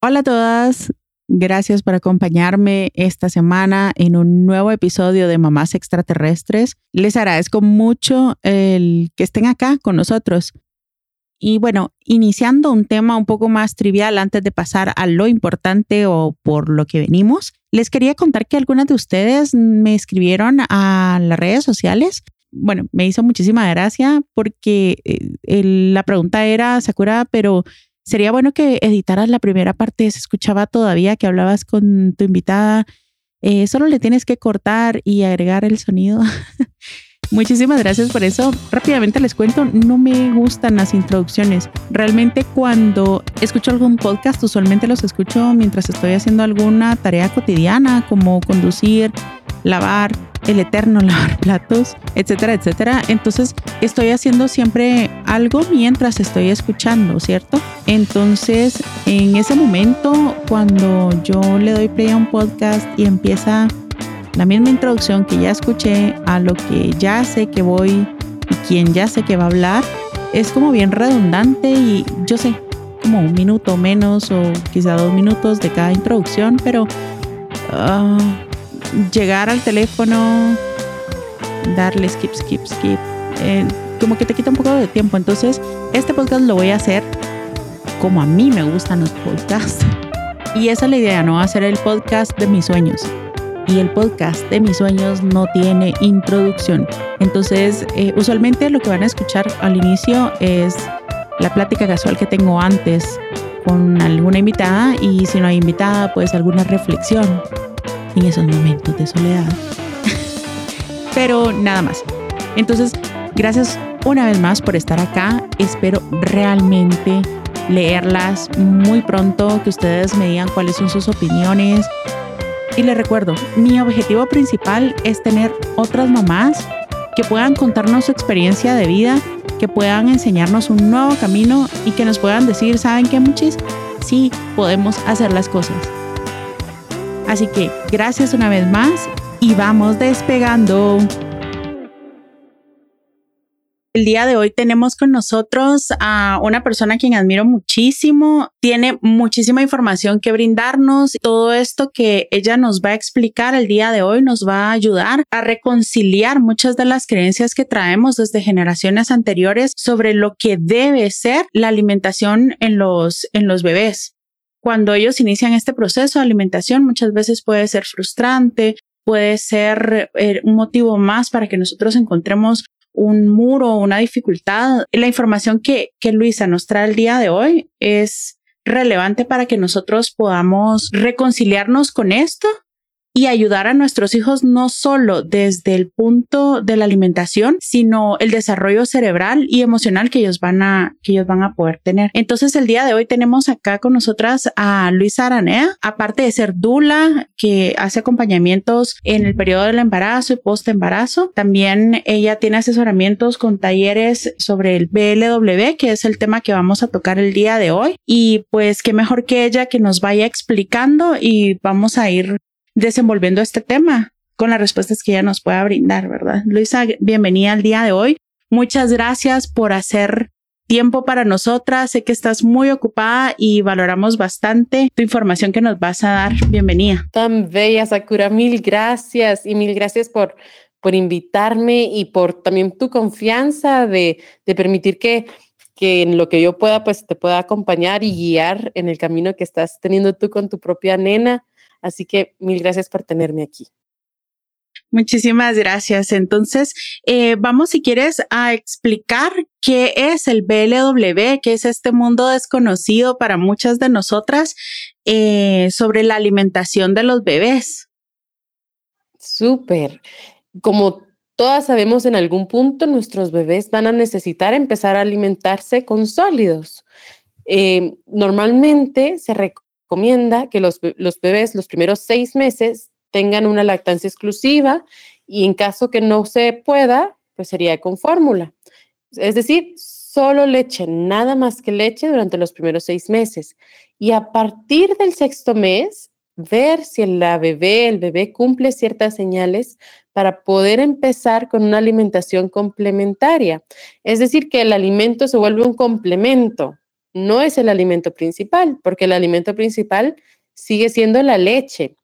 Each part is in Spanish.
Hola a todas, gracias por acompañarme esta semana en un nuevo episodio de Mamás Extraterrestres. Les agradezco mucho el que estén acá con nosotros. Y bueno, iniciando un tema un poco más trivial antes de pasar a lo importante o por lo que venimos, les quería contar que algunas de ustedes me escribieron a las redes sociales. Bueno, me hizo muchísima gracia porque eh, la pregunta era, Sakura, pero sería bueno que editaras la primera parte, se escuchaba todavía que hablabas con tu invitada, eh, solo le tienes que cortar y agregar el sonido. Muchísimas gracias por eso. Rápidamente les cuento, no me gustan las introducciones. Realmente cuando escucho algún podcast, usualmente los escucho mientras estoy haciendo alguna tarea cotidiana, como conducir, lavar, el eterno lavar platos, etcétera, etcétera. Entonces estoy haciendo siempre algo mientras estoy escuchando, ¿cierto? Entonces en ese momento, cuando yo le doy play a un podcast y empieza la misma introducción que ya escuché a lo que ya sé que voy y quien ya sé que va a hablar, es como bien redundante y yo sé, como un minuto menos o quizá dos minutos de cada introducción, pero uh, llegar al teléfono, darle skip, skip, skip, eh, como que te quita un poco de tiempo. Entonces, este podcast lo voy a hacer como a mí me gustan los podcasts. Y esa es la idea, no hacer el podcast de mis sueños. Y el podcast de mis sueños no tiene introducción. Entonces, eh, usualmente lo que van a escuchar al inicio es la plática casual que tengo antes con alguna invitada y si no hay invitada, pues alguna reflexión en esos momentos de soledad. Pero nada más. Entonces, gracias una vez más por estar acá. Espero realmente leerlas muy pronto, que ustedes me digan cuáles son sus opiniones. Y les recuerdo, mi objetivo principal es tener otras mamás que puedan contarnos su experiencia de vida, que puedan enseñarnos un nuevo camino y que nos puedan decir, ¿saben qué, muchis? Sí, podemos hacer las cosas. Así que gracias una vez más y vamos despegando. El día de hoy tenemos con nosotros a una persona a quien admiro muchísimo. Tiene muchísima información que brindarnos. Todo esto que ella nos va a explicar el día de hoy nos va a ayudar a reconciliar muchas de las creencias que traemos desde generaciones anteriores sobre lo que debe ser la alimentación en los, en los bebés cuando ellos inician este proceso de alimentación, muchas veces puede ser frustrante, puede ser eh, un motivo más para que nosotros encontremos un muro una dificultad. La información que, que Luisa nos trae el día de hoy es relevante para que nosotros podamos reconciliarnos con esto y ayudar a nuestros hijos no solo desde el punto de la alimentación, sino el desarrollo cerebral y emocional que ellos van a, que ellos van a poder tener. Entonces, el día de hoy tenemos acá con nosotras a Luisa Aranea, aparte de ser Dula, que hace acompañamientos en el periodo del embarazo y post embarazo. También ella tiene asesoramientos con talleres sobre el BLW, que es el tema que vamos a tocar el día de hoy. Y pues qué mejor que ella que nos vaya explicando y vamos a ir desenvolviendo este tema con las respuestas que ella nos pueda brindar, ¿verdad? Luisa, bienvenida al día de hoy. Muchas gracias por hacer tiempo para nosotras. Sé que estás muy ocupada y valoramos bastante tu información que nos vas a dar. Bienvenida. Tan bella, Sakura. Mil gracias y mil gracias por, por invitarme y por también tu confianza de, de permitir que, que en lo que yo pueda, pues te pueda acompañar y guiar en el camino que estás teniendo tú con tu propia nena. Así que mil gracias por tenerme aquí. Muchísimas gracias. Entonces, eh, vamos, si quieres, a explicar qué es el BLW, qué es este mundo desconocido para muchas de nosotras eh, sobre la alimentación de los bebés. Súper. Como todas sabemos, en algún punto nuestros bebés van a necesitar empezar a alimentarse con sólidos. Eh, normalmente se, recomienda que los, los bebés los primeros seis meses tengan una lactancia exclusiva y en caso que no se pueda, pues sería con fórmula. Es decir, solo leche, nada más que leche durante los primeros seis meses. Y a partir del sexto mes, ver si la bebé, el bebé cumple ciertas señales para poder empezar con una alimentación complementaria. Es decir, que el alimento se vuelve un complemento no es el alimento principal, porque el alimento principal sigue siendo la leche.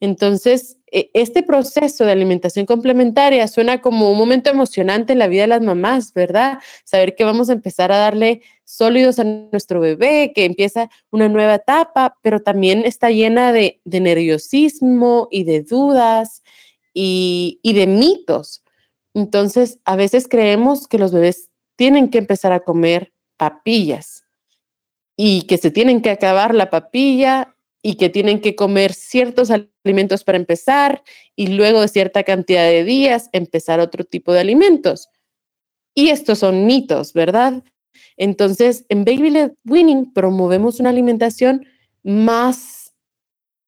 Entonces, e, este proceso de alimentación complementaria suena como un momento emocionante en la vida de las mamás, ¿verdad? Saber que vamos a empezar a darle sólidos a nuestro bebé, que empieza una nueva etapa, pero también está llena de, nerviosismo y de dudas y, y de mitos. Entonces, a veces creemos que los bebés tienen que empezar a comer papillas y que se tienen que acabar la papilla y que tienen que comer ciertos alimentos para empezar y luego de cierta cantidad de días empezar otro tipo de alimentos. Y estos son mitos, ¿verdad? Entonces, en Baby Led Winning promovemos una alimentación más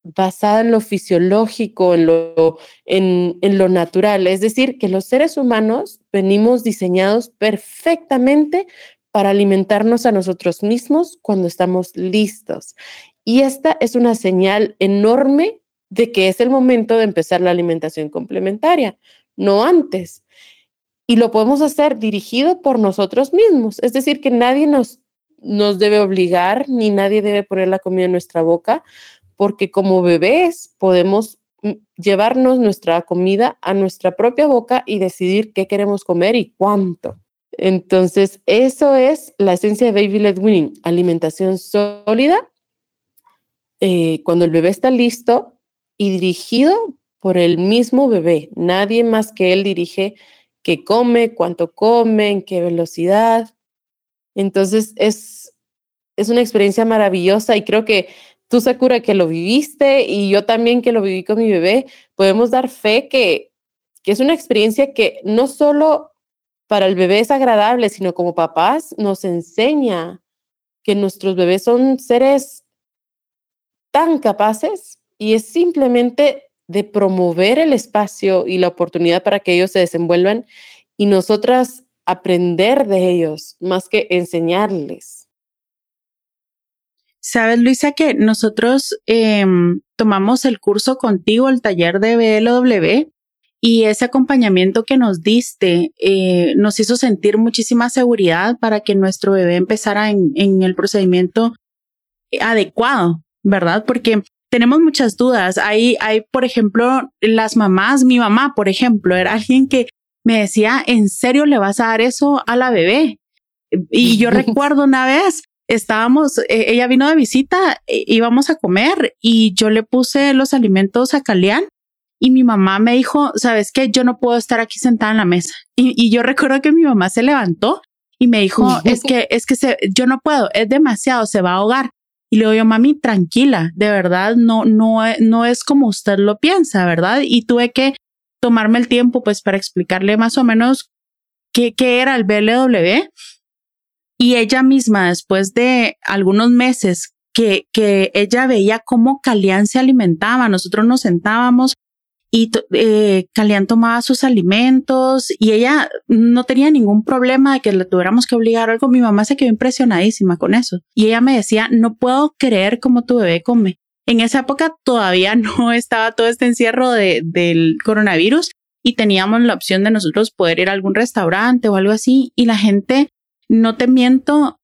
basada en lo fisiológico, en lo, en, en lo natural. Es decir, que los seres humanos venimos diseñados perfectamente para alimentarnos a nosotros mismos cuando estamos listos. Y esta es una señal enorme de que es el momento de empezar la alimentación complementaria, no antes. Y lo podemos hacer dirigido por nosotros mismos, es decir, que nadie nos, nos debe obligar ni nadie debe poner la comida en nuestra boca, porque como bebés podemos mm, llevarnos nuestra comida a nuestra propia boca y decidir qué queremos comer y cuánto. Entonces, eso es la esencia de Baby Led Winning, alimentación sólida eh, cuando el bebé está listo y dirigido por el mismo bebé. Nadie más que él dirige qué come, cuánto come, en qué velocidad. Entonces es, es una experiencia maravillosa y creo que tú, Sakura, que lo viviste y yo también que lo viví con mi bebé, podemos dar fe que, que es una experiencia que no solo para el bebé es agradable, sino como papás nos enseña que nuestros bebés son seres tan capaces y es simplemente de promover el espacio y la oportunidad para que ellos se desenvuelvan y nosotras aprender de ellos más que enseñarles. Sabes, Luisa, que nosotros em, tomamos el curso contigo, el taller de BLW, y ese acompañamiento que nos diste eh, nos hizo sentir muchísima seguridad para que nuestro bebé empezara en, en el procedimiento adecuado, ¿verdad? Porque tenemos muchas dudas. Hay, hay, por ejemplo, las mamás, mi mamá, por ejemplo, era alguien que me decía, ¿en serio le vas a dar eso a la bebé? Y yo recuerdo una vez, estábamos, eh, ella vino de visita, eh, íbamos a comer y yo le puse los alimentos a Calián y mi mamá me dijo, ¿sabes qué? Yo no puedo estar aquí sentada en la mesa. Y, y yo recuerdo que mi mamá se levantó y me dijo, es que, es que se, yo no puedo, es demasiado, se va a ahogar. Y le digo mami, tranquila, de verdad, no, no, no es como usted lo piensa, ¿verdad? Y tuve que tomarme el tiempo, pues, para explicarle más o menos qué, qué era el BLW. Y ella misma, después de algunos meses que, que ella veía cómo Calián se alimentaba, nosotros nos sentábamos y eh, Calián tomaba sus alimentos y ella no tenía ningún problema de que le tuviéramos que obligar algo. Mi mamá se quedó impresionadísima con eso y ella me decía, no puedo creer cómo tu bebé come. En esa época todavía no estaba todo este encierro de, del coronavirus y teníamos la opción de nosotros poder ir a algún restaurante o algo así y la gente, no te miento,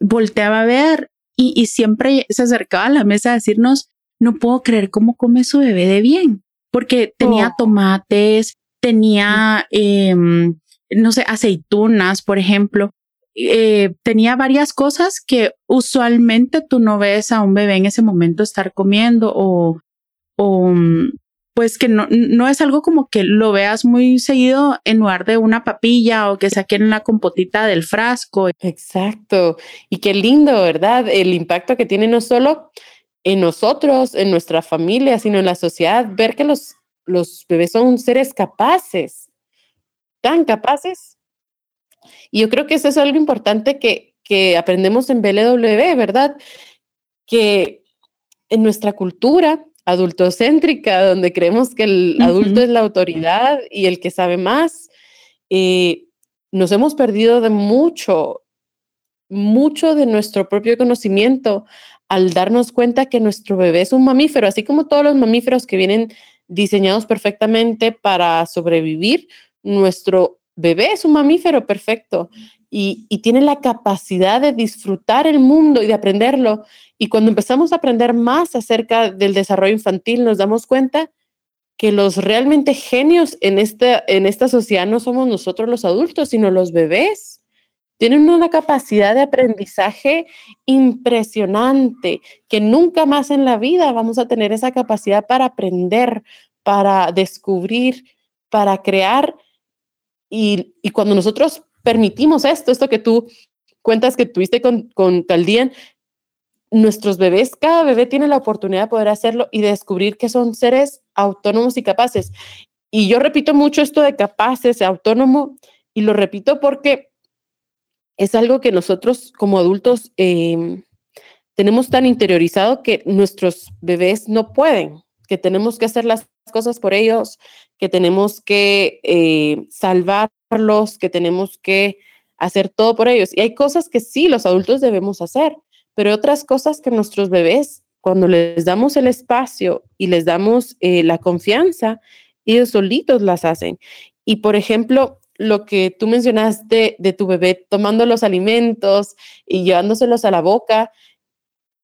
volteaba a ver y, y siempre se acercaba a la mesa a decirnos, no puedo creer cómo come su bebé de bien porque tenía oh. tomates, tenía, em, no sé, aceitunas, por ejemplo. Eh, tenía varias cosas que usualmente tú no ves a un bebé en ese momento estar comiendo o, o mm, pues que no, no es algo como que lo veas muy seguido en lugar de una papilla o que saquen la compotita del frasco. Exacto. Y qué lindo, ¿verdad? El impacto que tiene no solo en nosotros, en nuestra familia, sino en la sociedad, ver que los, los bebés son seres capaces, tan capaces. Y yo creo que eso es algo importante que, que aprendemos en BLW, ¿verdad? Que en nuestra cultura adultocéntrica, donde creemos que el adulto es la autoridad y el que sabe más, eh, nos hemos perdido de mucho, mucho de nuestro propio conocimiento al darnos cuenta que nuestro bebé es un mamífero, así como todos los mamíferos que vienen diseñados perfectamente para sobrevivir, nuestro bebé es un mamífero perfecto y, y tiene la capacidad de disfrutar el mundo y de aprenderlo. Y cuando empezamos a aprender más acerca del desarrollo infantil, nos damos cuenta que los realmente genios en esta, en esta sociedad no somos nosotros los adultos, sino los bebés. Tienen una capacidad de aprendizaje impresionante que nunca más en la vida vamos a tener esa capacidad para aprender, para descubrir, para crear. Y, cuando nosotros permitimos esto, esto que tú cuentas que tuviste con, con Caldían, nuestros bebés, cada bebé tiene la oportunidad de poder hacerlo y descubrir que son seres autónomos y capaces. Y yo repito mucho esto de capaces, autónomo, y lo repito porque es algo que nosotros como adultos em, tenemos tan interiorizado que nuestros bebés no pueden, que tenemos que hacer las cosas por ellos, que tenemos que eh, salvarlos, que tenemos que hacer todo por ellos. Y hay cosas que sí los adultos debemos hacer, pero otras cosas que nuestros bebés, cuando les damos el espacio y les damos eh, la confianza, ellos solitos las hacen. Y por ejemplo, lo que tú mencionaste de tu bebé tomando los alimentos y llevándoselos a la boca,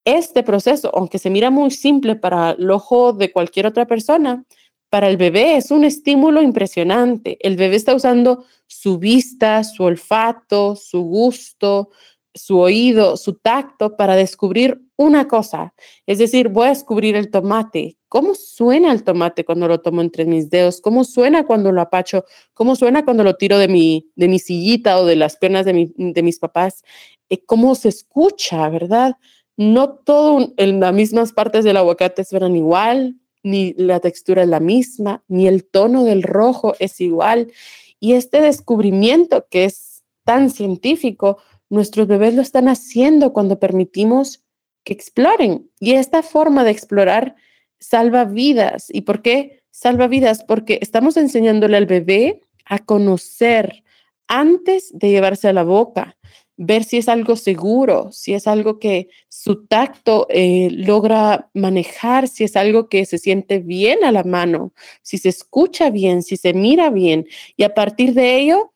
este proceso, aunque se mira muy simple para el ojo de cualquier otra persona, para el bebé es un estímulo impresionante. El bebé está usando su vista, su olfato, su gusto, su oído, su tacto para descubrir una cosa. Es decir, voy a descubrir el tomate. ¿Cómo suena el tomate cuando lo tomo entre mis dedos? ¿Cómo suena cuando lo apacho? ¿Cómo suena cuando lo tiro de mi, de mi sillita o de las piernas de, de mis papás? Eh, ¿Cómo se escucha, verdad? No todo en las mismas partes del aguacate suenan igual, ni la textura es la misma, ni el tono del rojo es igual. Y este descubrimiento que es tan científico, nuestros bebés lo están haciendo cuando permitimos que exploren. Y esta forma de explorar salva vidas. ¿Y por qué salva vidas? Porque estamos enseñándole al bebé a conocer antes de llevarse a la boca, ver si es algo seguro, si es algo que su tacto eh, logra manejar, si es algo que se siente bien a la mano, si se escucha bien, si se mira bien. Y a partir de ello,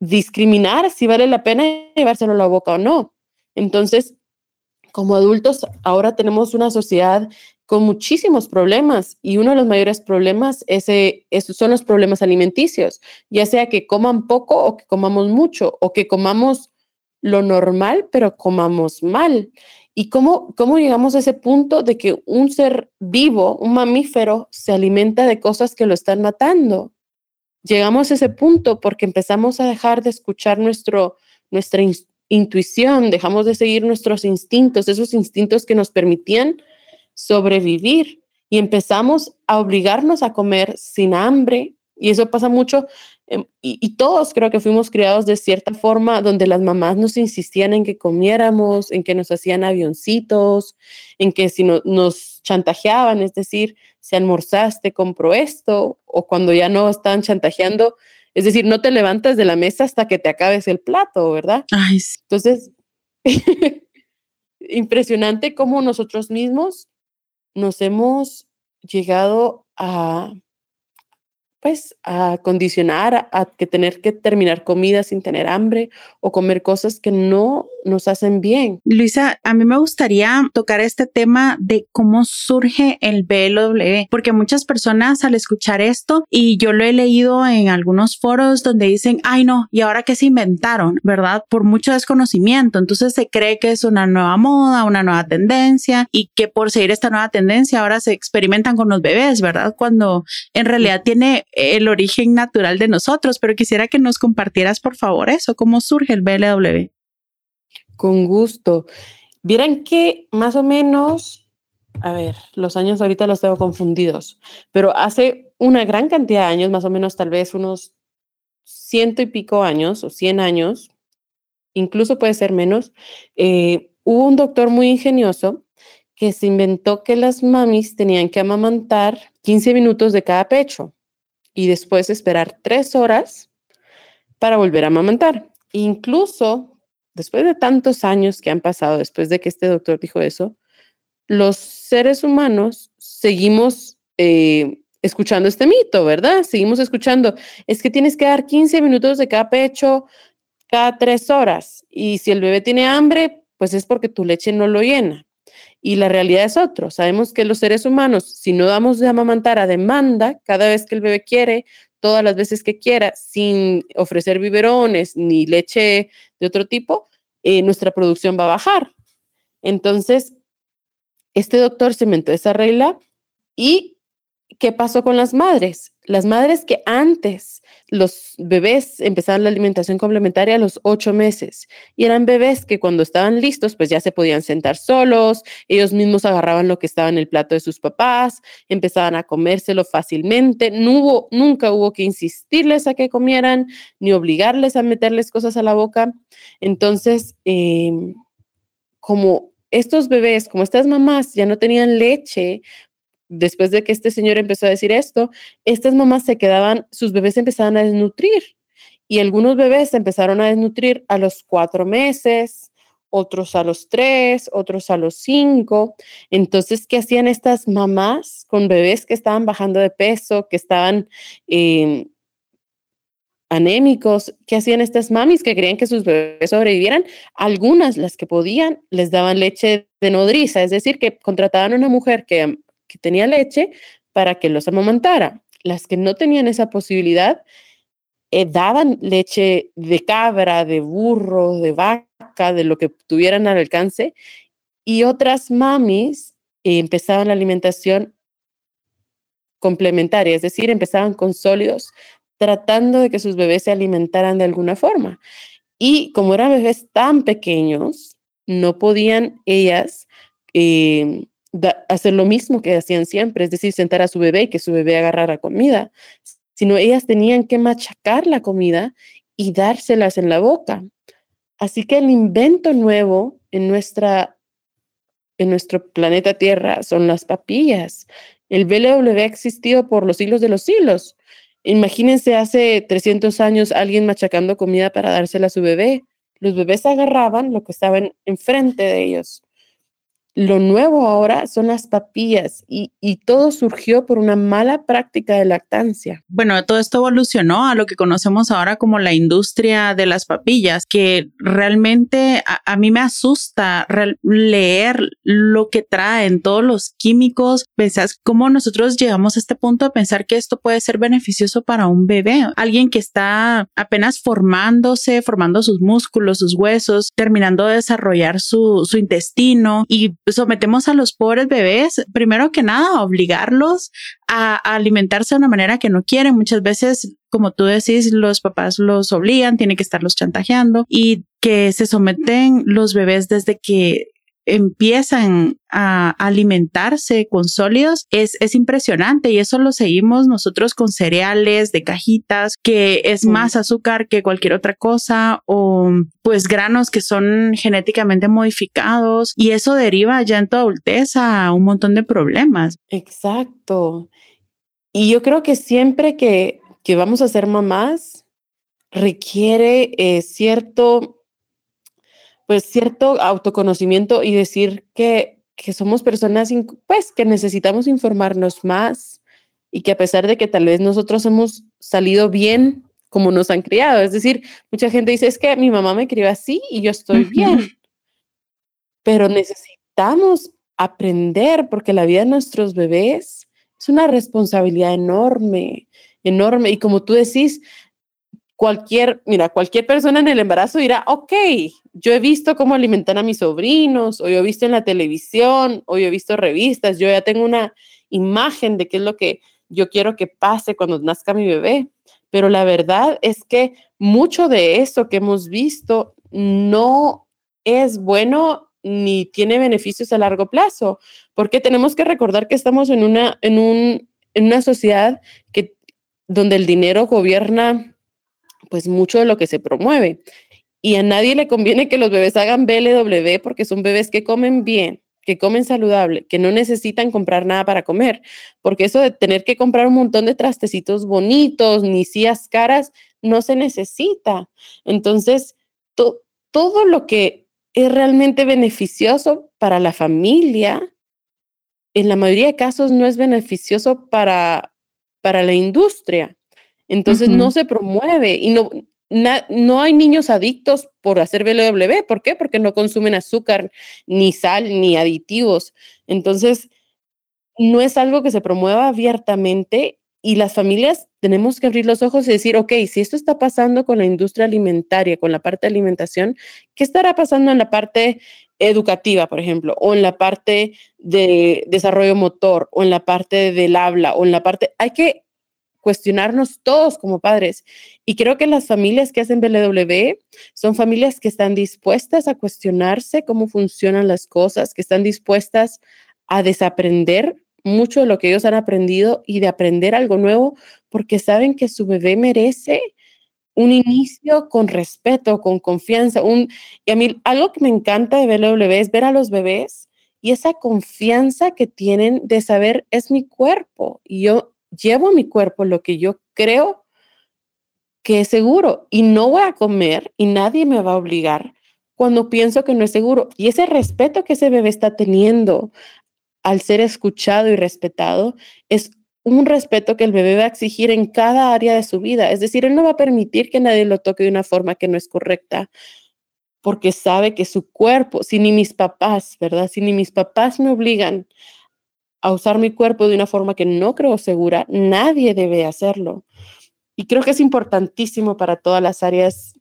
discriminar si vale la pena llevárselo a la boca o no. Entonces, como adultos, ahora tenemos una sociedad con muchísimos problemas y uno de los mayores problemas es, son los problemas alimenticios, ya sea que coman poco o que comamos mucho o que comamos lo normal, pero comamos mal. ¿Y cómo, cómo llegamos a ese punto de que un ser vivo, un mamífero, se alimenta de cosas que lo están matando? Llegamos a ese punto porque empezamos a dejar de escuchar nuestro, nuestra intuición, dejamos de seguir nuestros instintos, esos instintos que nos permitían sobrevivir y empezamos a obligarnos a comer sin hambre. Y eso pasa mucho Em, y, todos creo que fuimos criados de cierta forma donde las mamás nos insistían en que comiéramos, en que nos hacían avioncitos, en que si no, nos chantajeaban, es decir, si almorzaste, compro esto, o cuando ya no están chantajeando, es decir, no te levantas de la mesa hasta que te acabes el plato, ¿verdad? Entonces, impresionante cómo nosotros mismos nos hemos llegado a pues a condicionar a, que tener que terminar comida sin tener hambre o comer cosas que no nos hacen bien. Luisa, a mí me gustaría tocar este tema de cómo surge el BLW, porque muchas personas al escuchar esto, y yo lo he leído en algunos foros donde dicen, ay no, ¿y ahora qué se inventaron? ¿Verdad? Por mucho desconocimiento. Entonces se cree que es una nueva moda, una nueva tendencia y que por seguir esta nueva tendencia ahora se experimentan con los bebés, ¿verdad? Cuando en realidad tiene el origen natural de nosotros, pero quisiera que nos compartieras, por favor, eso, cómo surge el BLW. Con gusto. Vieran que más o menos, a ver, los años ahorita los tengo confundidos, pero hace una gran cantidad de años, más o menos tal vez unos ciento y pico años o cien años, incluso puede ser menos, eh, hubo un doctor muy ingenioso que se inventó que las mamis tenían que amamantar 15 minutos de cada pecho y después esperar tres horas para volver a amamantar. Incluso después de tantos años que han pasado, después de que este doctor dijo eso, los seres humanos seguimos eh, escuchando este mito, ¿verdad? Seguimos escuchando, es que tienes que dar 15 minutos de cada pecho, cada tres horas. Y si el bebé tiene hambre, pues es porque tu leche no lo llena. Y la realidad es otro. Sabemos que los seres humanos, si no damos de amamantar a demanda, cada vez que el bebé quiere, todas las veces que quiera, sin ofrecer biberones ni leche de otro tipo, eh, nuestra producción va a bajar. Entonces, este doctor se inventó esa regla y ¿qué pasó con las madres? Las madres que antes los bebés empezaban la alimentación complementaria a los ocho meses y eran bebés que cuando estaban listos pues ya se podían sentar solos, ellos mismos agarraban lo que estaba en el plato de sus papás, empezaban a comérselo fácilmente, no hubo, nunca hubo que insistirles a que comieran ni obligarles a meterles cosas a la boca. Entonces, em, como estos bebés, como estas mamás ya no tenían leche después de que este señor empezó a decir esto, estas mamás se quedaban, sus bebés empezaban a desnutrir y algunos bebés empezaron a desnutrir a los cuatro meses, otros a los tres, otros a los cinco. Entonces, ¿qué hacían estas mamás con bebés que estaban bajando de peso, que estaban em, anémicos? ¿Qué hacían estas mamis que querían que sus bebés sobrevivieran? Algunas, las que podían, les daban leche de nodriza, es decir, que contrataban a una mujer que que tenía leche para que los amamantara. Las que no tenían esa posibilidad eh, daban leche de cabra, de burro, de vaca, de lo que tuvieran al alcance. Y otras mamis empezaban la alimentación complementaria, es decir, empezaban con sólidos, tratando de que sus bebés se alimentaran de alguna forma. Y como eran bebés tan pequeños, no podían ellas eh, hacer lo mismo que hacían siempre, es decir, sentar a su bebé y que su bebé agarrara comida, sino ellas tenían que machacar la comida y dárselas en la boca. Así que el invento nuevo en, nuestra, en nuestro planeta Tierra son las papillas. El BLW ha existido por los siglos de los siglos. Imagínense hace 300 años alguien machacando comida para dársela a su bebé. Los bebés agarraban lo que estaba enfrente de ellos lo nuevo ahora son las papillas y, todo surgió por una mala práctica de lactancia. Bueno, todo esto evolucionó a lo que conocemos ahora como la industria de las papillas, que realmente a, mí me asusta leer lo que traen todos los químicos. Pensás cómo nosotros llegamos a este punto de pensar que esto puede ser beneficioso para un bebé, alguien que está apenas formándose, formando sus músculos, sus huesos, terminando de desarrollar su, su intestino y sometemos a los pobres bebés, primero que nada, a obligarlos a, alimentarse de una manera que no quieren. Muchas veces, como tú decís, los papás los obligan, tienen que estarlos chantajeando y que se someten los bebés desde que empiezan a alimentarse con sólidos es, es impresionante y eso lo seguimos nosotros con cereales de cajitas que es más azúcar que cualquier otra cosa o pues granos que son genéticamente modificados y eso deriva ya en tu adultez a un montón de problemas. Exacto. Y yo creo que siempre que, que vamos a ser mamás requiere eh, cierto pues cierto autoconocimiento y decir que, que somos personas pues que necesitamos informarnos más y que a pesar de que tal vez nosotros hemos salido bien como nos han criado, es decir, mucha gente dice es que mi mamá me crió así y yo estoy bien, pero necesitamos aprender porque la vida de nuestros bebés es una responsabilidad enorme, enorme. Y como tú decís, cualquier, mira, cualquier persona en el embarazo dirá, ok, yo he visto cómo alimentan a mis sobrinos, o yo he visto en la televisión, o yo he visto revistas, yo ya tengo una imagen de qué es lo que yo quiero que pase cuando nazca mi bebé. Pero la verdad es que mucho de eso que hemos visto no es bueno ni tiene beneficios a largo plazo, porque tenemos que recordar que estamos en una, en un, en una sociedad que, donde el dinero gobierna pues mucho de lo que se promueve. Y a nadie le conviene que los bebés hagan BLW porque son bebés que comen bien, que comen saludable, que no necesitan comprar nada para comer, porque eso de tener que comprar un montón de trastecitos bonitos, ni sillas caras, no se necesita. Entonces, todo lo que es realmente beneficioso para la familia, en la mayoría de casos no es beneficioso para, para la industria. Entonces no se promueve y no, no hay niños adictos por hacer BLW. ¿Por qué? Porque no consumen azúcar, ni sal, ni aditivos. Entonces, no es algo que se promueva abiertamente y las familias tenemos que abrir los ojos y decir, ok, si esto está pasando con la industria alimentaria, con la parte de alimentación, ¿qué estará pasando en la parte educativa, por ejemplo, o en la parte de desarrollo motor, o en la parte del habla, o en la parte... Hay que cuestionarnos todos como padres. Y creo que las familias que hacen BLW son familias que están dispuestas a cuestionarse cómo funcionan las cosas, que están dispuestas a desaprender mucho de lo que ellos han aprendido y de aprender algo nuevo porque saben que su bebé merece un inicio con respeto, con confianza. Un, y a mí algo que me encanta de BLW es ver a los bebés y esa confianza que tienen de saber es mi cuerpo y yo llevo a mi cuerpo lo que yo creo que es seguro y no voy a comer y nadie me va a obligar cuando pienso que no es seguro. Y ese respeto que ese bebé está teniendo al ser escuchado y respetado es un respeto que el bebé va a exigir en cada área de su vida. Es decir, él no va a permitir que nadie lo toque de una forma que no es correcta, porque sabe que su cuerpo, si ni mis papás, ¿verdad? Si ni mis papás me obligan a usar mi cuerpo de una forma que no creo segura, nadie debe hacerlo. Y creo que es importantísimo para todas las áreas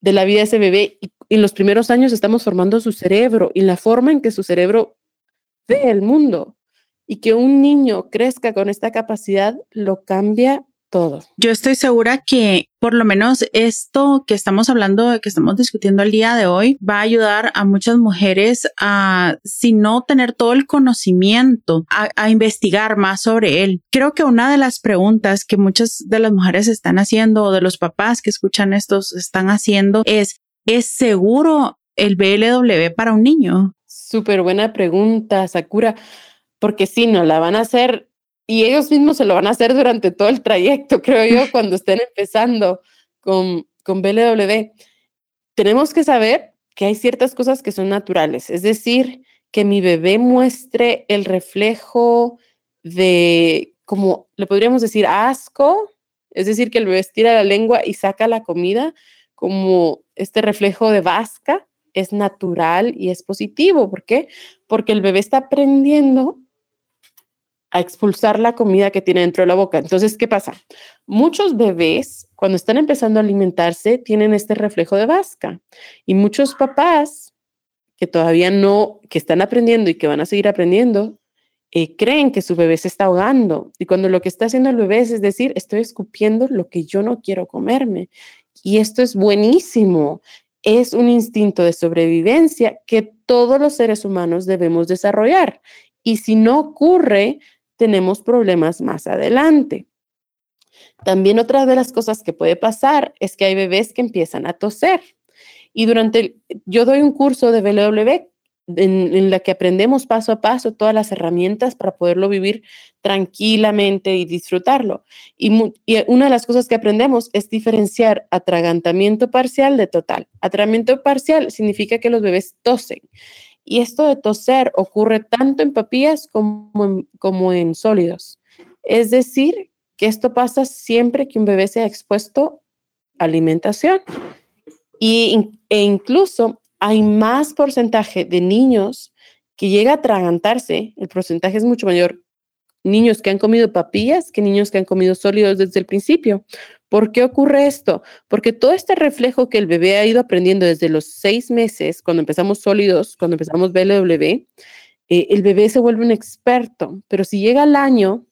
de la vida de ese bebé. Y en los primeros años estamos formando su cerebro y la forma en que su cerebro ve el mundo. Y que un niño crezca con esta capacidad lo cambia todo. Yo estoy segura que por lo menos esto que estamos hablando, que estamos discutiendo el día de hoy, va a ayudar a muchas mujeres a, si no tener todo el conocimiento, a, a investigar más sobre él. Creo que una de las preguntas que muchas de las mujeres están haciendo o de los papás que escuchan estos están haciendo es, ¿es seguro el BLW para un niño? Súper buena pregunta, Sakura, porque si no la van a hacer y ellos mismos se lo van a hacer durante todo el trayecto, creo yo, cuando estén empezando con, con BLW. Tenemos que saber que hay ciertas cosas que son naturales, es decir, que mi bebé muestre el reflejo de, como le podríamos decir, asco, es decir, que el bebé estira la lengua y saca la comida, como este reflejo de vasca, es natural y es positivo. ¿Por qué? Porque el bebé está aprendiendo a expulsar la comida que tiene dentro de la boca. Entonces, ¿qué pasa? Muchos bebés, cuando están empezando a alimentarse, tienen este reflejo de vasca. Y muchos papás que todavía no, que están aprendiendo y que van a seguir aprendiendo, eh, creen que su bebé se está ahogando. Y cuando lo que está haciendo el bebé es, decir, estoy escupiendo lo que yo no quiero comerme. Y esto es buenísimo. Es un instinto de sobrevivencia que todos los seres humanos debemos desarrollar. Y si no ocurre, tenemos problemas más adelante. También otra de las cosas que puede pasar es que hay bebés que empiezan a toser. Y durante, yo doy un curso de BLW en, la que aprendemos paso a paso todas las herramientas para poderlo vivir tranquilamente y disfrutarlo. Y, una de las cosas que aprendemos es diferenciar atragantamiento parcial de total. Atragantamiento parcial significa que los bebés tosen y esto de toser ocurre tanto en papillas como en, como en sólidos. Es decir, que esto pasa siempre que un bebé sea expuesto a alimentación. Y, e incluso hay más porcentaje de niños que llega a atragantarse, el porcentaje es mucho mayor, niños que han comido papillas que niños que han comido sólidos desde el principio. ¿Por qué ocurre esto? Porque todo este reflejo que el bebé ha ido aprendiendo desde los seis meses, cuando empezamos sólidos, cuando empezamos BLW, eh, el bebé se vuelve un experto, pero si llega al año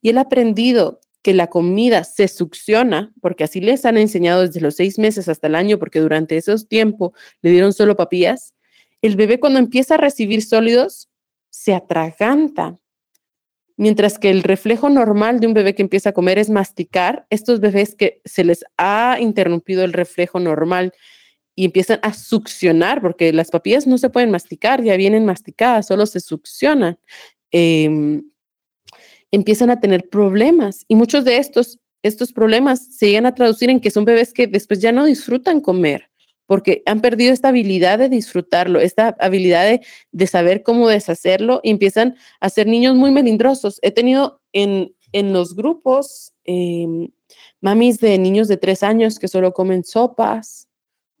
y él ha aprendido que la comida se succiona, porque así les han enseñado desde los seis meses hasta el año, porque durante esos tiempos le dieron solo papillas, el bebé cuando empieza a recibir sólidos se atraganta Mientras que el reflejo normal de un bebé que empieza a comer es masticar, estos bebés que se les ha interrumpido el reflejo normal y empiezan a succionar, porque las papillas no se pueden masticar, ya vienen masticadas, solo se succionan, em, empiezan a tener problemas. Y muchos de estos, estos problemas se llegan a traducir en que son bebés que después ya no disfrutan comer porque han perdido esta habilidad de disfrutarlo, esta habilidad de, saber cómo deshacerlo y empiezan a ser niños muy melindrosos. He tenido en, en los grupos em, mamis de niños de tres años que solo comen sopas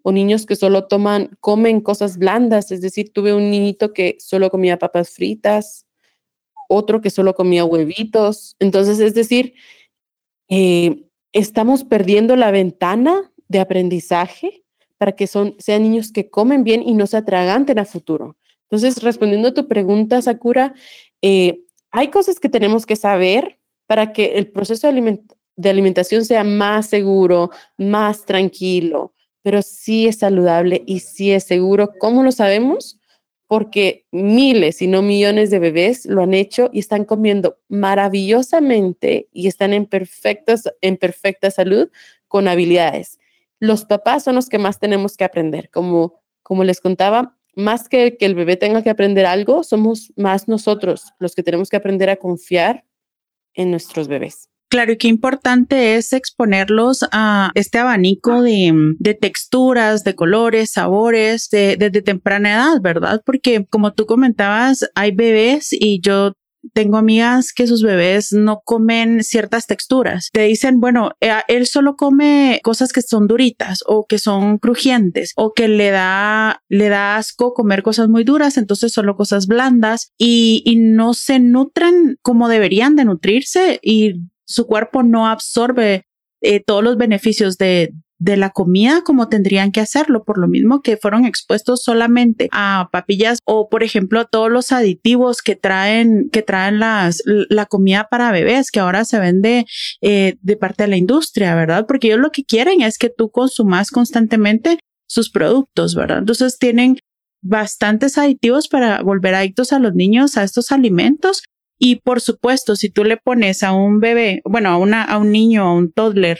o niños que solo toman, comen cosas blandas. Es decir, tuve un niñito que solo comía papas fritas, otro que solo comía huevitos. Entonces, es decir, eh, estamos perdiendo la ventana de aprendizaje para que son, sean niños que comen bien y no se atraganten a futuro. Entonces, respondiendo a tu pregunta, Sakura, eh, hay cosas que tenemos que saber para que el proceso de, alimentación sea más seguro, más tranquilo, pero sí es saludable y sí es seguro. ¿Cómo lo sabemos? Porque miles, y no millones de bebés lo han hecho y están comiendo maravillosamente y están en, perfectas, en perfecta salud con habilidades. Los papás son los que más tenemos que aprender. Como, como les contaba, más que que el bebé tenga que aprender algo, somos más nosotros los que tenemos que aprender a confiar en nuestros bebés. Claro, y qué importante es exponerlos a este abanico de, de texturas, de colores, sabores desde temprana edad, ¿verdad? Porque como tú comentabas, hay bebés y yo tengo amigas que sus bebés no comen ciertas texturas. Te dicen, bueno, eh, él solo come cosas que son duritas o que son crujientes o que le da, le da asco comer cosas muy duras, entonces solo cosas blandas y, y no se nutren como deberían de nutrirse y su cuerpo no absorbe eh, todos los beneficios de, de la comida como tendrían que hacerlo, por lo mismo que fueron expuestos solamente a papillas o, por ejemplo, todos los aditivos que traen, que traen las, la comida para bebés, que ahora se vende eh, de parte de la industria, ¿verdad? Porque ellos lo que quieren es que tú consumas constantemente sus productos, ¿verdad? Entonces tienen bastantes aditivos para volver adictos a los niños a estos alimentos. Y por supuesto, si tú le pones a un bebé, bueno, a, una, a un niño, a un toddler,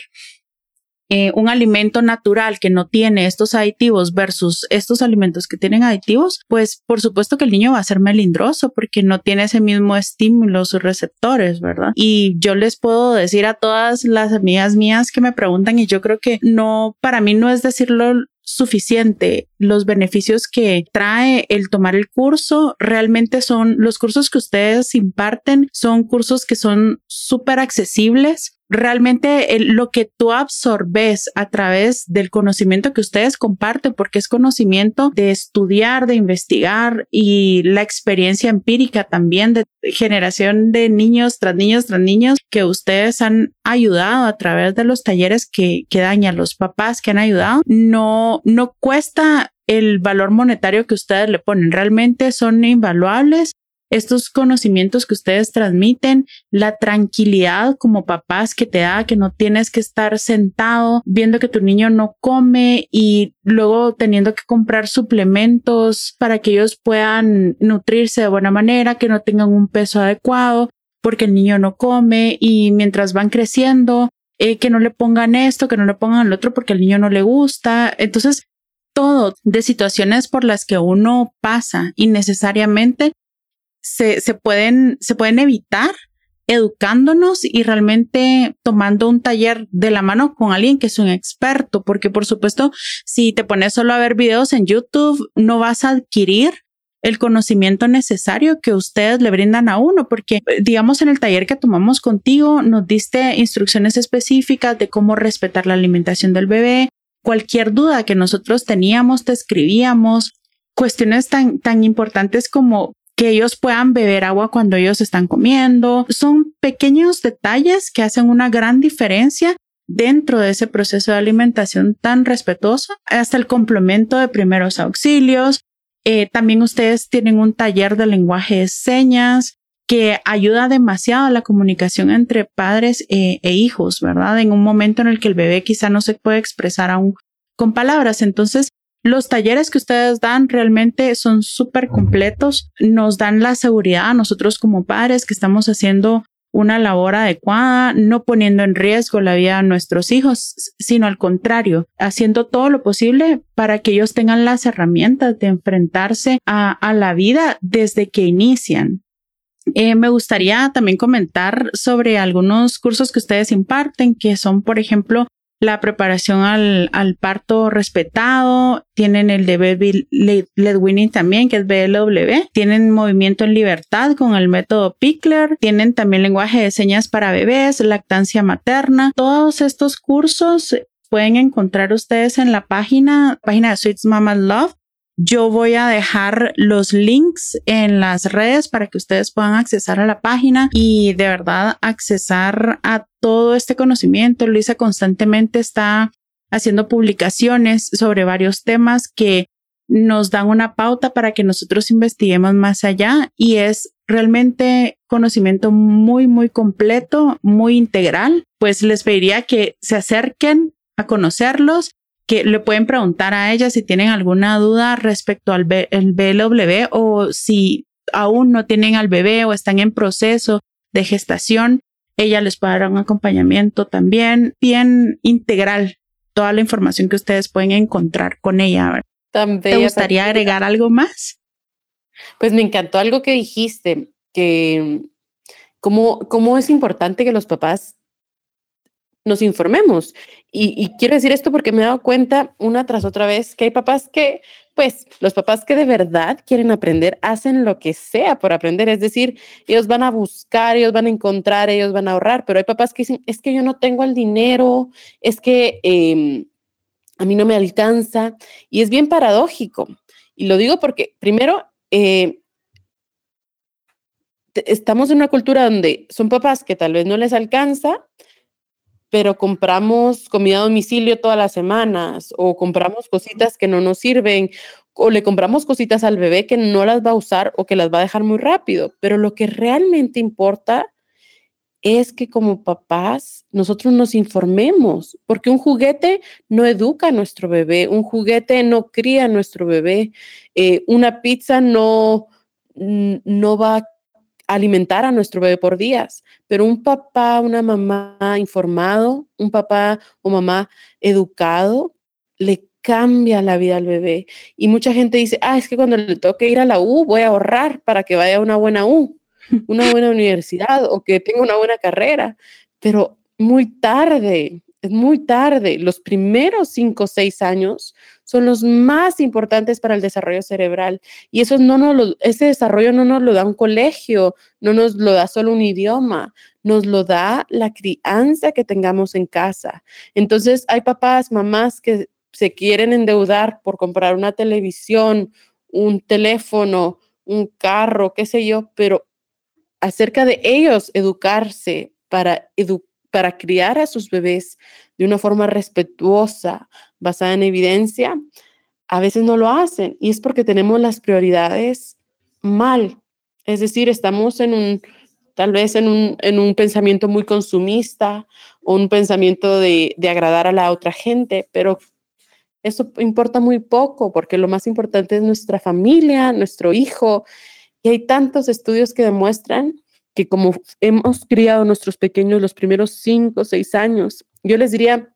eh, un alimento natural que no tiene estos aditivos versus estos alimentos que tienen aditivos, pues por supuesto que el niño va a ser melindroso porque no tiene ese mismo estímulo, sus receptores, ¿verdad? Y yo les puedo decir a todas las amigas mías que me preguntan y yo creo que no, para mí no es decirlo suficiente. Los beneficios que trae el tomar el curso realmente son los cursos que ustedes imparten, son cursos que son súper accesibles. Realmente lo que tú absorbes a través del conocimiento que ustedes comparten, porque es conocimiento de estudiar, de investigar y la experiencia empírica también de generación de niños tras niños tras niños que ustedes han ayudado a través de los talleres que, que dan a los papás que han ayudado, no, no cuesta el valor monetario que ustedes le ponen. Realmente son invaluables estos conocimientos que ustedes transmiten, la tranquilidad como papás que te da, que no tienes que estar sentado viendo que tu niño no come y luego teniendo que comprar suplementos para que ellos puedan nutrirse de buena manera, que no tengan un peso adecuado porque el niño no come y mientras van creciendo, eh, que no le pongan esto, que no le pongan el otro porque el niño no le gusta. Entonces, todo de situaciones por las que uno pasa innecesariamente se, se, pueden, se pueden evitar educándonos y realmente tomando un taller de la mano con alguien que es un experto, porque por supuesto, si te pones solo a ver videos en YouTube, no vas a adquirir el conocimiento necesario que ustedes le brindan a uno, porque digamos en el taller que tomamos contigo, nos diste instrucciones específicas de cómo respetar la alimentación del bebé, cualquier duda que nosotros teníamos, te escribíamos, cuestiones tan, tan importantes como que ellos puedan beber agua cuando ellos están comiendo. Son pequeños detalles que hacen una gran diferencia dentro de ese proceso de alimentación tan respetuoso, hasta el complemento de primeros auxilios. Eh, también ustedes tienen un taller de lenguaje de señas que ayuda demasiado a la comunicación entre padres e, e hijos, ¿verdad? En un momento en el que el bebé quizá no se puede expresar aún con palabras. Entonces, los talleres que ustedes dan realmente son súper completos, nos dan la seguridad a nosotros como padres que estamos haciendo una labor adecuada, no poniendo en riesgo la vida de nuestros hijos, sino al contrario, haciendo todo lo posible para que ellos tengan las herramientas de enfrentarse a, la vida desde que inician. Eh, me gustaría también comentar sobre algunos cursos que ustedes imparten, que son, por ejemplo, la preparación al, al parto respetado, tienen el de baby led winning también, que es BLW, tienen movimiento en libertad con el método Pickler, tienen también lenguaje de señas para bebés, lactancia materna. Todos estos cursos pueden encontrar ustedes en la página, página de Sweets Mama Love. Yo voy a dejar los links en las redes para que ustedes puedan accesar a la página y de verdad accesar a todo este conocimiento. Luisa constantemente está haciendo publicaciones sobre varios temas que nos dan una pauta para que nosotros investiguemos más allá y es realmente conocimiento muy, muy completo, muy integral. Pues les pediría que se acerquen a conocerlos, que le pueden preguntar a ella si tienen alguna duda respecto al el BLW o si aún no tienen al bebé o están en proceso de gestación. Ella les puede dar un acompañamiento también bien integral, toda la información que ustedes pueden encontrar con ella. ¿Te gustaría agregar algo más? Pues me encantó algo que dijiste, que cómo, cómo es importante que los papás nos informemos. Y, quiero decir esto porque me he dado cuenta una tras otra vez que hay papás que, pues, los papás que de verdad quieren aprender hacen lo que sea por aprender. Es decir, ellos van a buscar, ellos van a encontrar, ellos van a ahorrar, pero hay papás que dicen, es que yo no tengo el dinero, es que em, a mí no me alcanza. Y es bien paradójico. Y lo digo porque, primero, eh, estamos en una cultura donde son papás que tal vez no les alcanza, pero compramos comida a domicilio todas las semanas o compramos cositas que no nos sirven o le compramos cositas al bebé que no las va a usar o que las va a dejar muy rápido. Pero lo que realmente importa es que como papás nosotros nos informemos, porque un juguete no educa a nuestro bebé, un juguete no cría a nuestro bebé, eh, una pizza no, no va a alimentar a nuestro bebé por días, pero un papá, una mamá informado, un papá o mamá educado, le cambia la vida al bebé. Y mucha gente dice, ah, es que cuando le toque ir a la U, voy a ahorrar para que vaya a una buena U, una buena universidad o que tenga una buena carrera, pero muy tarde, es muy tarde. Los primeros cinco o seis años son los más importantes para el desarrollo cerebral. Y eso no nos ese desarrollo no nos lo da un colegio, no nos lo da solo un idioma, nos lo da la crianza que tengamos en casa. Entonces, hay papás, mamás que se quieren endeudar por comprar una televisión, un teléfono, un carro, qué sé yo, pero acerca de ellos educarse para educar para criar a sus bebés de una forma respetuosa, basada en evidencia, a veces no lo hacen y es porque tenemos las prioridades mal. Es decir, estamos en un, tal vez en un, en un pensamiento muy consumista o un pensamiento de, de agradar a la otra gente, pero eso importa muy poco porque lo más importante es nuestra familia, nuestro hijo. Y hay tantos estudios que demuestran que como hemos criado nuestros pequeños los primeros cinco o seis años, yo les diría,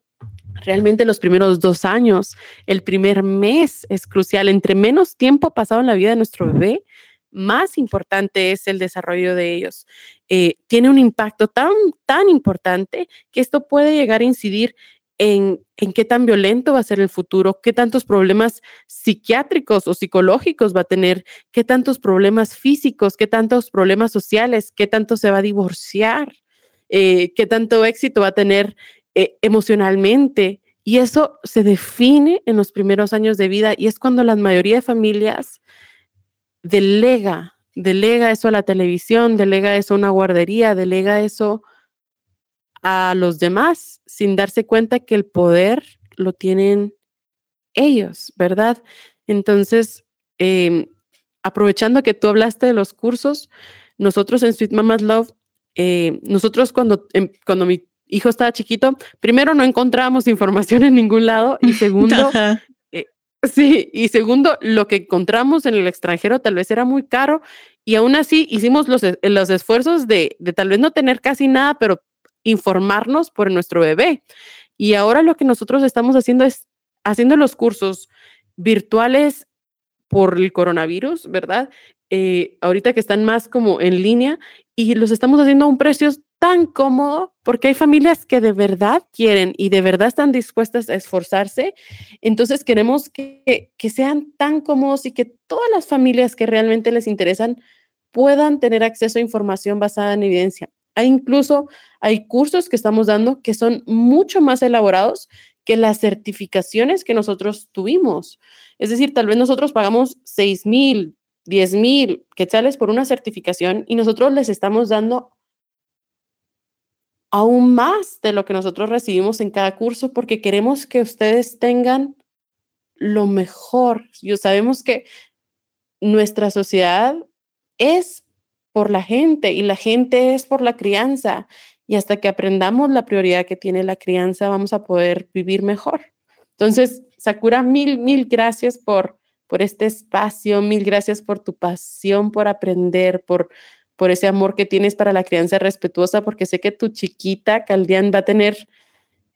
realmente los primeros dos años, el primer mes es crucial. Entre menos tiempo pasado en la vida de nuestro bebé, más importante es el desarrollo de ellos. Eh, tiene un impacto tan, tan importante que esto puede llegar a incidir en, qué tan violento va a ser el futuro, qué tantos problemas psiquiátricos o psicológicos va a tener, qué tantos problemas físicos, qué tantos problemas sociales, qué tanto se va a divorciar, eh, qué tanto éxito va a tener eh, emocionalmente. Y eso se define en los primeros años de vida y es cuando la mayoría de familias delega, delega eso a la televisión, delega eso a una guardería, delega eso los demás sin darse cuenta que el poder lo tienen ellos, ¿verdad? Entonces, em, aprovechando que tú hablaste de los cursos, nosotros en Sweet Mamas Love, eh, nosotros cuando, em, cuando mi hijo estaba chiquito, primero no encontrábamos información en ningún lado y segundo, eh, sí, y segundo, lo que encontramos en el extranjero tal vez era muy caro y aún así hicimos los, los esfuerzos de, de tal vez no tener casi nada, pero informarnos por nuestro bebé. Y ahora lo que nosotros estamos haciendo es haciendo los cursos virtuales por el coronavirus, ¿verdad? Eh, ahorita que están más como en línea y los estamos haciendo a un precio tan cómodo porque hay familias que de verdad quieren y de verdad están dispuestas a esforzarse. Entonces queremos que, que sean tan cómodos y que todas las familias que realmente les interesan puedan tener acceso a información basada en evidencia. Hay incluso, hay cursos que estamos dando que son mucho más elaborados que las certificaciones que nosotros tuvimos. Es decir, tal vez nosotros pagamos 6 mil, 10 mil quetzales por una certificación y nosotros les estamos dando aún más de lo que nosotros recibimos en cada curso porque queremos que ustedes tengan lo mejor. Yo sabemos que nuestra sociedad es por la gente y la gente es por la crianza y hasta que aprendamos la prioridad que tiene la crianza vamos a poder vivir mejor. Entonces, Sakura, mil, mil gracias por, por este espacio, mil gracias por tu pasión por aprender, por por ese amor que tienes para la crianza respetuosa, porque sé que tu chiquita, Caldian, va a tener,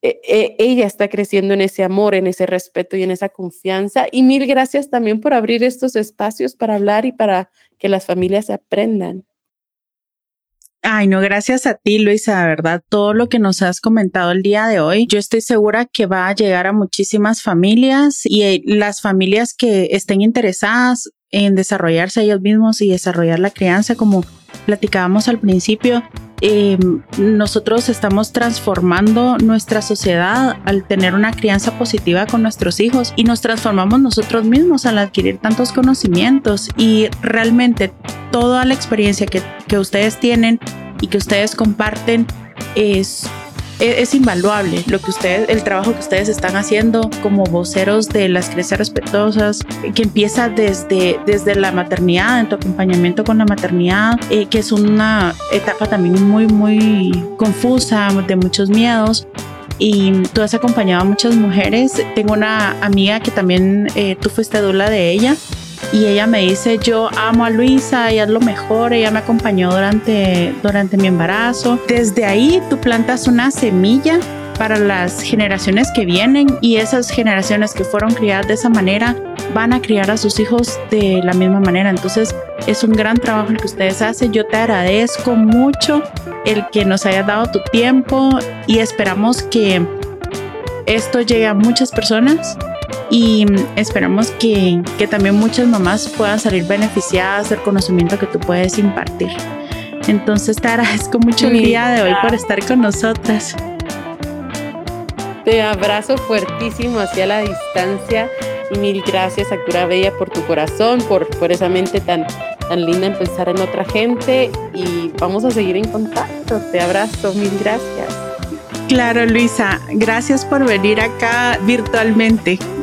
e, e, ella está creciendo en ese amor, en ese respeto y en esa confianza. Y mil gracias también por abrir estos espacios para hablar y para que las familias aprendan. Ay, no, gracias a ti, Luisa, de verdad, todo lo que nos has comentado el día de hoy, yo estoy segura que va a llegar a muchísimas familias y eh, las familias que estén interesadas en desarrollarse ellos mismos y desarrollar la crianza como platicábamos al principio, eh, nosotros estamos transformando nuestra sociedad al tener una crianza positiva con nuestros hijos y nos transformamos nosotros mismos al adquirir tantos conocimientos. Y realmente toda la experiencia que, que ustedes tienen y que ustedes comparten es es, invaluable lo que ustedes, el trabajo que ustedes están haciendo como voceros de las creencias respetuosas, que empieza desde, desde la maternidad, en tu acompañamiento con la maternidad, eh, que es una etapa también muy, muy confusa, de muchos miedos y tú has acompañado a muchas mujeres. Tengo una amiga que también eh, tú fuiste dula de ella y ella me dice, yo amo a Luisa, ella es lo mejor, ella me acompañó durante, durante mi embarazo. Desde ahí tú plantas una semilla para las generaciones que vienen y esas generaciones que fueron criadas de esa manera van a criar a sus hijos de la misma manera. Entonces es un gran trabajo el que ustedes hacen. Yo te agradezco mucho el que nos hayas dado tu tiempo y esperamos que esto llegue a muchas personas y esperamos que, que también muchas mamás puedan salir beneficiadas del conocimiento que tú puedes impartir. Entonces te agradezco mucho el día de hoy por estar con nosotras. Te abrazo fuertísimo hacia la distancia y mil gracias, Actura Bella, por tu corazón, por, por esa mente tan, tan linda en pensar en otra gente y vamos a seguir en contacto. Te abrazo, mil gracias. Claro, Luisa, gracias por venir acá virtualmente.